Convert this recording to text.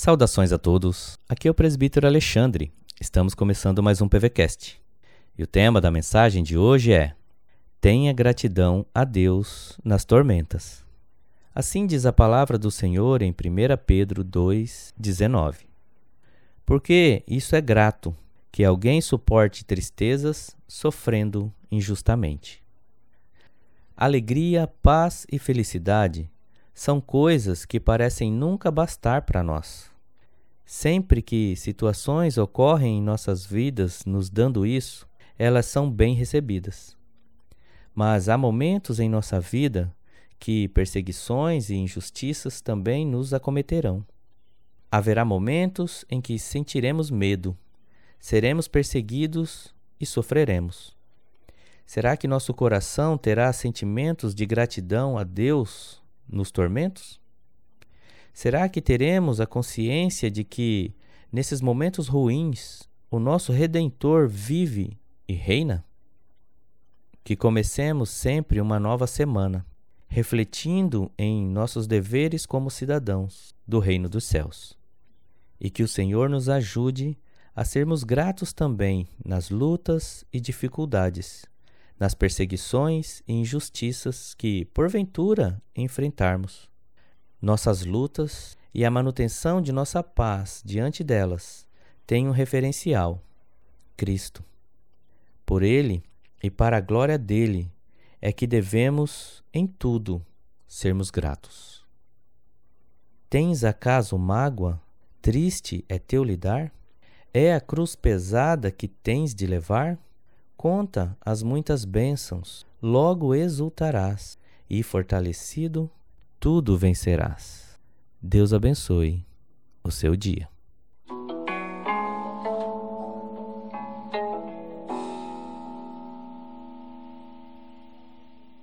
Saudações a todos. Aqui é o presbítero Alexandre. Estamos começando mais um PVcast. E o tema da mensagem de hoje é: Tenha gratidão a Deus nas tormentas. Assim diz a palavra do Senhor em 1 Pedro 2:19. Porque isso é grato que alguém suporte tristezas sofrendo injustamente. Alegria, paz e felicidade são coisas que parecem nunca bastar para nós. Sempre que situações ocorrem em nossas vidas nos dando isso, elas são bem recebidas. Mas há momentos em nossa vida que perseguições e injustiças também nos acometerão. Haverá momentos em que sentiremos medo, seremos perseguidos e sofreremos. Será que nosso coração terá sentimentos de gratidão a Deus nos tormentos? Será que teremos a consciência de que, nesses momentos ruins, o nosso Redentor vive e reina? Que comecemos sempre uma nova semana, refletindo em nossos deveres como cidadãos do Reino dos Céus. E que o Senhor nos ajude a sermos gratos também nas lutas e dificuldades nas perseguições e injustiças que, porventura, enfrentarmos. Nossas lutas e a manutenção de nossa paz diante delas têm um referencial: Cristo. Por Ele e para a glória dele é que devemos, em tudo, sermos gratos. Tens acaso mágoa? Triste é teu lidar? É a cruz pesada que tens de levar? Conta as muitas bênçãos, logo exultarás, e fortalecido, tudo vencerás. Deus abençoe o seu dia.